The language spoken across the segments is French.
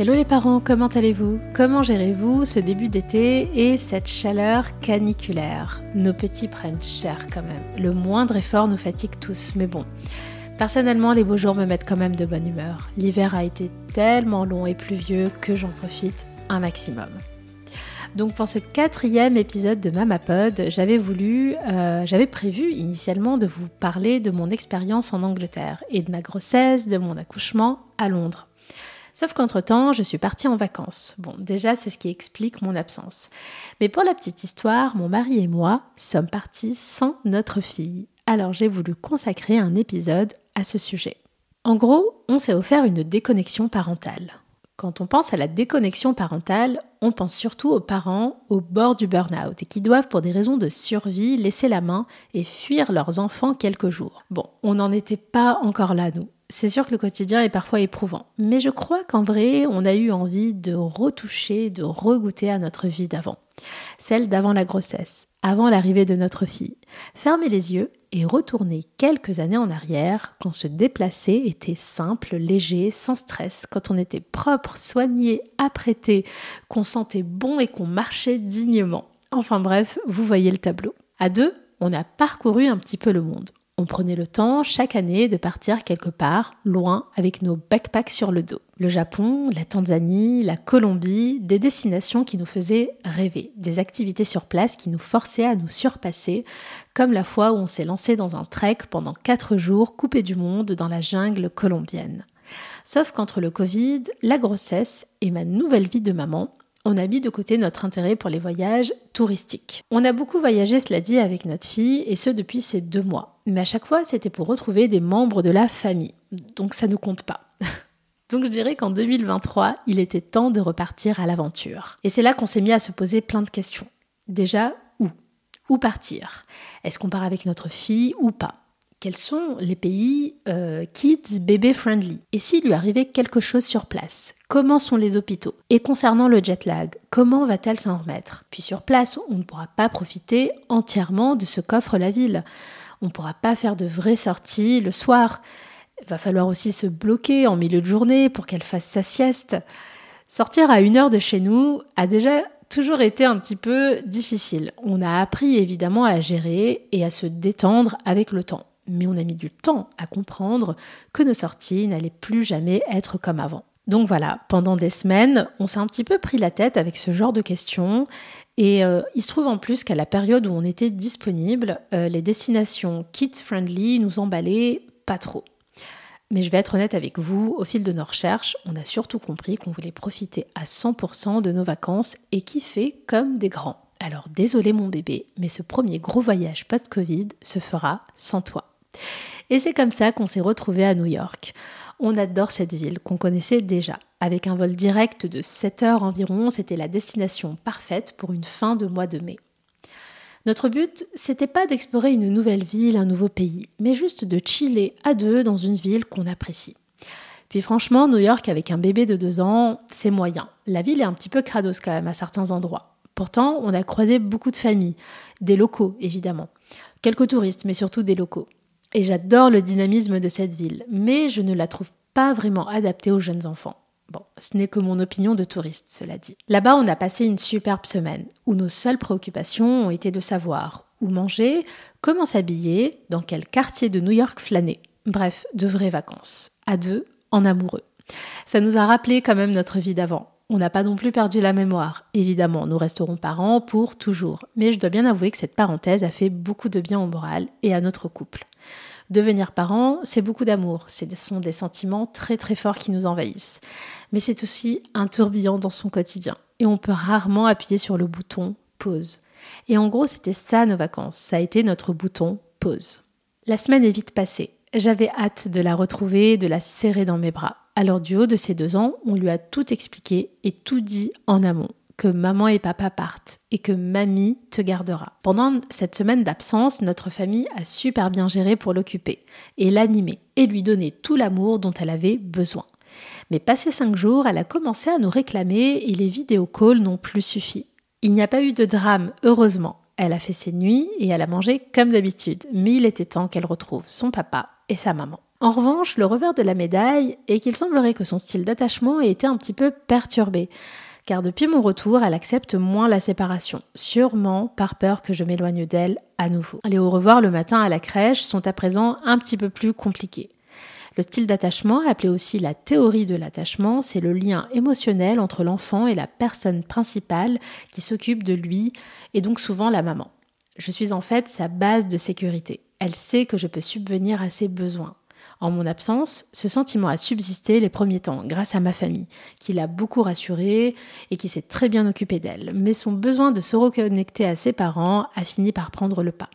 Hello les parents, comment allez-vous? Comment gérez-vous ce début d'été et cette chaleur caniculaire? Nos petits prennent cher quand même. Le moindre effort nous fatigue tous, mais bon. Personnellement, les beaux jours me mettent quand même de bonne humeur. L'hiver a été tellement long et pluvieux que j'en profite un maximum. Donc pour ce quatrième épisode de Mamapod, j'avais voulu, euh, j'avais prévu initialement de vous parler de mon expérience en Angleterre et de ma grossesse, de mon accouchement à Londres. Sauf qu'entre-temps, je suis partie en vacances. Bon, déjà, c'est ce qui explique mon absence. Mais pour la petite histoire, mon mari et moi sommes partis sans notre fille. Alors j'ai voulu consacrer un épisode à ce sujet. En gros, on s'est offert une déconnexion parentale. Quand on pense à la déconnexion parentale, on pense surtout aux parents au bord du burn-out et qui doivent, pour des raisons de survie, laisser la main et fuir leurs enfants quelques jours. Bon, on n'en était pas encore là, nous. C'est sûr que le quotidien est parfois éprouvant, mais je crois qu'en vrai, on a eu envie de retoucher, de regoûter à notre vie d'avant. Celle d'avant la grossesse, avant l'arrivée de notre fille. Fermer les yeux et retourner quelques années en arrière quand se déplacer était simple, léger, sans stress, quand on était propre, soigné, apprêté, qu'on sentait bon et qu'on marchait dignement. Enfin bref, vous voyez le tableau. À deux, on a parcouru un petit peu le monde. On prenait le temps chaque année de partir quelque part, loin, avec nos backpacks sur le dos. Le Japon, la Tanzanie, la Colombie, des destinations qui nous faisaient rêver, des activités sur place qui nous forçaient à nous surpasser, comme la fois où on s'est lancé dans un trek pendant 4 jours coupé du monde dans la jungle colombienne. Sauf qu'entre le Covid, la grossesse et ma nouvelle vie de maman, on a mis de côté notre intérêt pour les voyages touristiques. On a beaucoup voyagé, cela dit, avec notre fille, et ce depuis ces deux mois. Mais à chaque fois, c'était pour retrouver des membres de la famille. Donc ça ne compte pas. Donc je dirais qu'en 2023, il était temps de repartir à l'aventure. Et c'est là qu'on s'est mis à se poser plein de questions. Déjà, où? Où partir? Est-ce qu'on part avec notre fille ou pas? Quels sont les pays euh, kids bébé friendly? Et s'il lui arrivait quelque chose sur place? Comment sont les hôpitaux? Et concernant le jet lag, comment va-t-elle s'en remettre? Puis sur place, on ne pourra pas profiter entièrement de ce qu'offre la ville. On ne pourra pas faire de vraies sorties le soir. Il va falloir aussi se bloquer en milieu de journée pour qu'elle fasse sa sieste. Sortir à une heure de chez nous a déjà toujours été un petit peu difficile. On a appris évidemment à gérer et à se détendre avec le temps mais on a mis du temps à comprendre que nos sorties n'allaient plus jamais être comme avant. Donc voilà, pendant des semaines, on s'est un petit peu pris la tête avec ce genre de questions. Et euh, il se trouve en plus qu'à la période où on était disponible, euh, les destinations kids-friendly nous emballaient pas trop. Mais je vais être honnête avec vous, au fil de nos recherches, on a surtout compris qu'on voulait profiter à 100% de nos vacances et kiffer comme des grands. Alors désolé mon bébé, mais ce premier gros voyage post-Covid se fera sans toi. Et c'est comme ça qu'on s'est retrouvé à New York. On adore cette ville qu'on connaissait déjà. Avec un vol direct de 7 heures environ, c'était la destination parfaite pour une fin de mois de mai. Notre but, c'était pas d'explorer une nouvelle ville, un nouveau pays, mais juste de chiller à deux dans une ville qu'on apprécie. Puis franchement, New York avec un bébé de deux ans, c'est moyen. La ville est un petit peu crados quand même à certains endroits. Pourtant, on a croisé beaucoup de familles, des locaux évidemment, quelques touristes, mais surtout des locaux. Et j'adore le dynamisme de cette ville, mais je ne la trouve pas vraiment adaptée aux jeunes enfants. Bon, ce n'est que mon opinion de touriste, cela dit. Là-bas, on a passé une superbe semaine, où nos seules préoccupations ont été de savoir où manger, comment s'habiller, dans quel quartier de New York flâner. Bref, de vraies vacances, à deux, en amoureux. Ça nous a rappelé quand même notre vie d'avant. On n'a pas non plus perdu la mémoire. Évidemment, nous resterons parents pour toujours. Mais je dois bien avouer que cette parenthèse a fait beaucoup de bien au moral et à notre couple. Devenir parent, c'est beaucoup d'amour, ce sont des sentiments très très forts qui nous envahissent. Mais c'est aussi un tourbillon dans son quotidien. Et on peut rarement appuyer sur le bouton pause. Et en gros, c'était ça nos vacances, ça a été notre bouton pause. La semaine est vite passée. J'avais hâte de la retrouver, de la serrer dans mes bras. Alors du haut de ses deux ans, on lui a tout expliqué et tout dit en amont que maman et papa partent et que mamie te gardera. Pendant cette semaine d'absence, notre famille a super bien géré pour l'occuper et l'animer et lui donner tout l'amour dont elle avait besoin. Mais passé cinq jours, elle a commencé à nous réclamer et les vidéo calls n'ont plus suffi. Il n'y a pas eu de drame, heureusement. Elle a fait ses nuits et elle a mangé comme d'habitude, mais il était temps qu'elle retrouve son papa et sa maman. En revanche, le revers de la médaille est qu'il semblerait que son style d'attachement ait été un petit peu perturbé car depuis mon retour, elle accepte moins la séparation, sûrement par peur que je m'éloigne d'elle à nouveau. Les au revoir le matin à la crèche sont à présent un petit peu plus compliqués. Le style d'attachement, appelé aussi la théorie de l'attachement, c'est le lien émotionnel entre l'enfant et la personne principale qui s'occupe de lui, et donc souvent la maman. Je suis en fait sa base de sécurité. Elle sait que je peux subvenir à ses besoins. En mon absence, ce sentiment a subsisté les premiers temps grâce à ma famille, qui l'a beaucoup rassurée et qui s'est très bien occupée d'elle. Mais son besoin de se reconnecter à ses parents a fini par prendre le pas.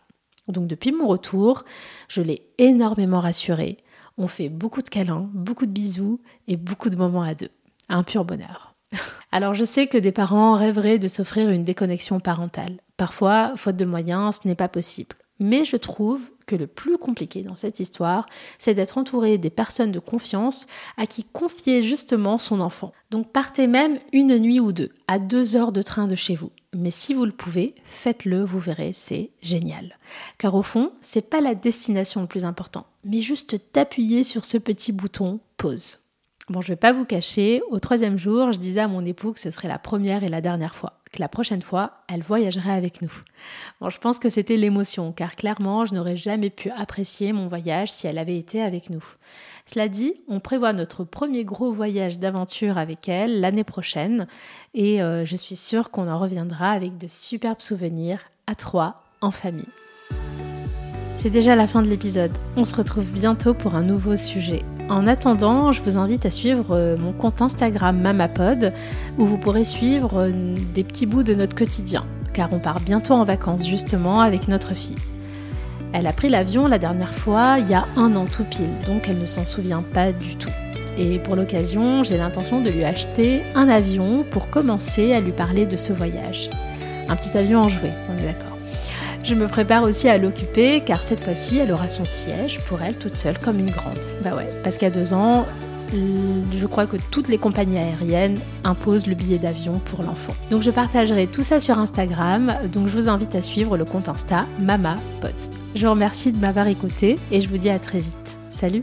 Donc depuis mon retour, je l'ai énormément rassurée. On fait beaucoup de câlins, beaucoup de bisous et beaucoup de moments à deux. Un pur bonheur. Alors je sais que des parents rêveraient de s'offrir une déconnexion parentale. Parfois, faute de moyens, ce n'est pas possible. Mais je trouve que le plus compliqué dans cette histoire, c'est d'être entouré des personnes de confiance à qui confier justement son enfant. Donc partez même une nuit ou deux, à deux heures de train de chez vous. Mais si vous le pouvez, faites-le, vous verrez, c'est génial. Car au fond, c'est pas la destination le plus important, mais juste d'appuyer sur ce petit bouton pause. Bon, je vais pas vous cacher, au troisième jour, je disais à mon époux que ce serait la première et la dernière fois la prochaine fois, elle voyagerait avec nous. Bon, je pense que c'était l'émotion, car clairement, je n'aurais jamais pu apprécier mon voyage si elle avait été avec nous. Cela dit, on prévoit notre premier gros voyage d'aventure avec elle l'année prochaine, et euh, je suis sûre qu'on en reviendra avec de superbes souvenirs à trois, en famille. C'est déjà la fin de l'épisode. On se retrouve bientôt pour un nouveau sujet. En attendant, je vous invite à suivre euh, mon compte Instagram Mamapod où vous pourrez suivre euh, des petits bouts de notre quotidien car on part bientôt en vacances justement avec notre fille. Elle a pris l'avion la dernière fois il y a un an tout pile, donc elle ne s'en souvient pas du tout. Et pour l'occasion, j'ai l'intention de lui acheter un avion pour commencer à lui parler de ce voyage. Un petit avion en jouet, on est d'accord. Je me prépare aussi à l'occuper car cette fois-ci, elle aura son siège pour elle toute seule comme une grande. Bah ouais, parce qu'à deux ans, je crois que toutes les compagnies aériennes imposent le billet d'avion pour l'enfant. Donc je partagerai tout ça sur Instagram, donc je vous invite à suivre le compte Insta Mama Je vous remercie de m'avoir écouté et je vous dis à très vite. Salut